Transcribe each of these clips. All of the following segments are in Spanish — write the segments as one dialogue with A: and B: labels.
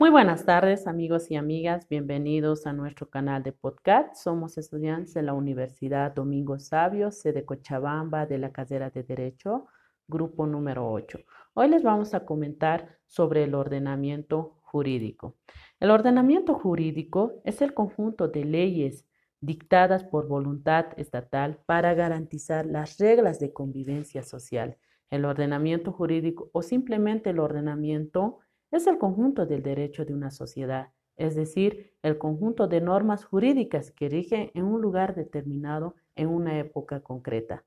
A: Muy buenas tardes, amigos y amigas. Bienvenidos a nuestro canal de podcast. Somos estudiantes de la Universidad Domingo Sabio, sede Cochabamba, de la carrera de Derecho, grupo número 8. Hoy les vamos a comentar sobre el ordenamiento jurídico. El ordenamiento jurídico es el conjunto de leyes dictadas por voluntad estatal para garantizar las reglas de convivencia social. El ordenamiento jurídico o simplemente el ordenamiento es el conjunto del derecho de una sociedad, es decir, el conjunto de normas jurídicas que rigen en un lugar determinado en una época concreta.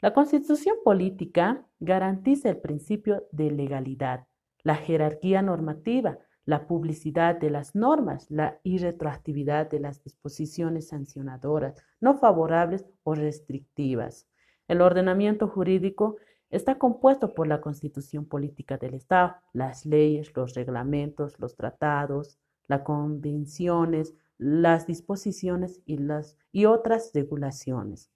A: La constitución política garantiza el principio de legalidad, la jerarquía normativa, la publicidad de las normas, la irretroactividad de las disposiciones sancionadoras, no favorables o restrictivas. El ordenamiento jurídico Está compuesto por la constitución política del Estado, las leyes, los reglamentos, los tratados, las convenciones, las disposiciones y, las, y otras regulaciones.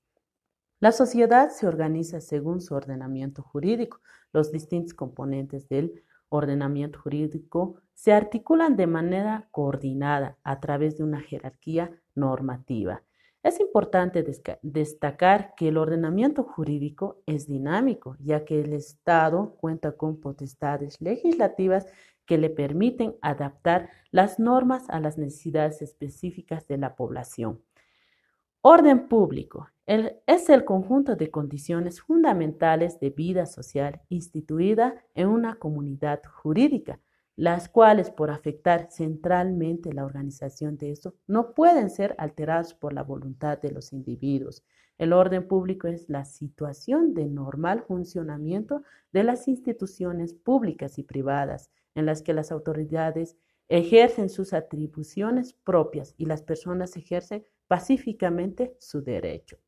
A: La sociedad se organiza según su ordenamiento jurídico. Los distintos componentes del ordenamiento jurídico se articulan de manera coordinada a través de una jerarquía normativa es importante destacar que el ordenamiento jurídico es dinámico, ya que el Estado cuenta con potestades legislativas que le permiten adaptar las normas a las necesidades específicas de la población. Orden público es el conjunto de condiciones fundamentales de vida social instituida en una comunidad jurídica las cuales por afectar centralmente la organización de esto no pueden ser alteradas por la voluntad de los individuos. El orden público es la situación de normal funcionamiento de las instituciones públicas y privadas en las que las autoridades ejercen sus atribuciones propias y las personas ejercen pacíficamente su derecho.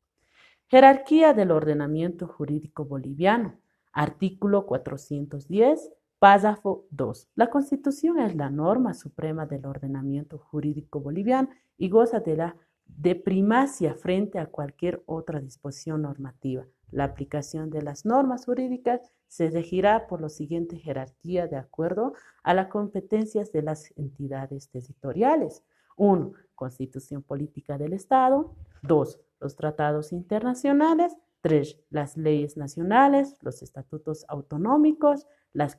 A: Jerarquía del ordenamiento jurídico boliviano. Artículo 410 Párrafo 2. La Constitución es la norma suprema del ordenamiento jurídico boliviano y goza de la de primacia frente a cualquier otra disposición normativa. La aplicación de las normas jurídicas se regirá por la siguiente jerarquía de acuerdo a las competencias de las entidades territoriales. 1. Constitución política del Estado. 2. Los tratados internacionales. 3. Las leyes nacionales, los estatutos autonómicos, las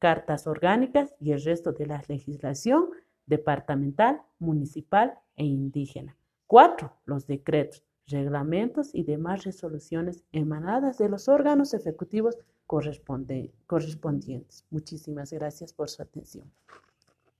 A: cartas orgánicas y el resto de la legislación departamental, municipal e indígena. 4. Los decretos, reglamentos y demás resoluciones emanadas de los órganos ejecutivos correspondientes. Muchísimas gracias por su atención.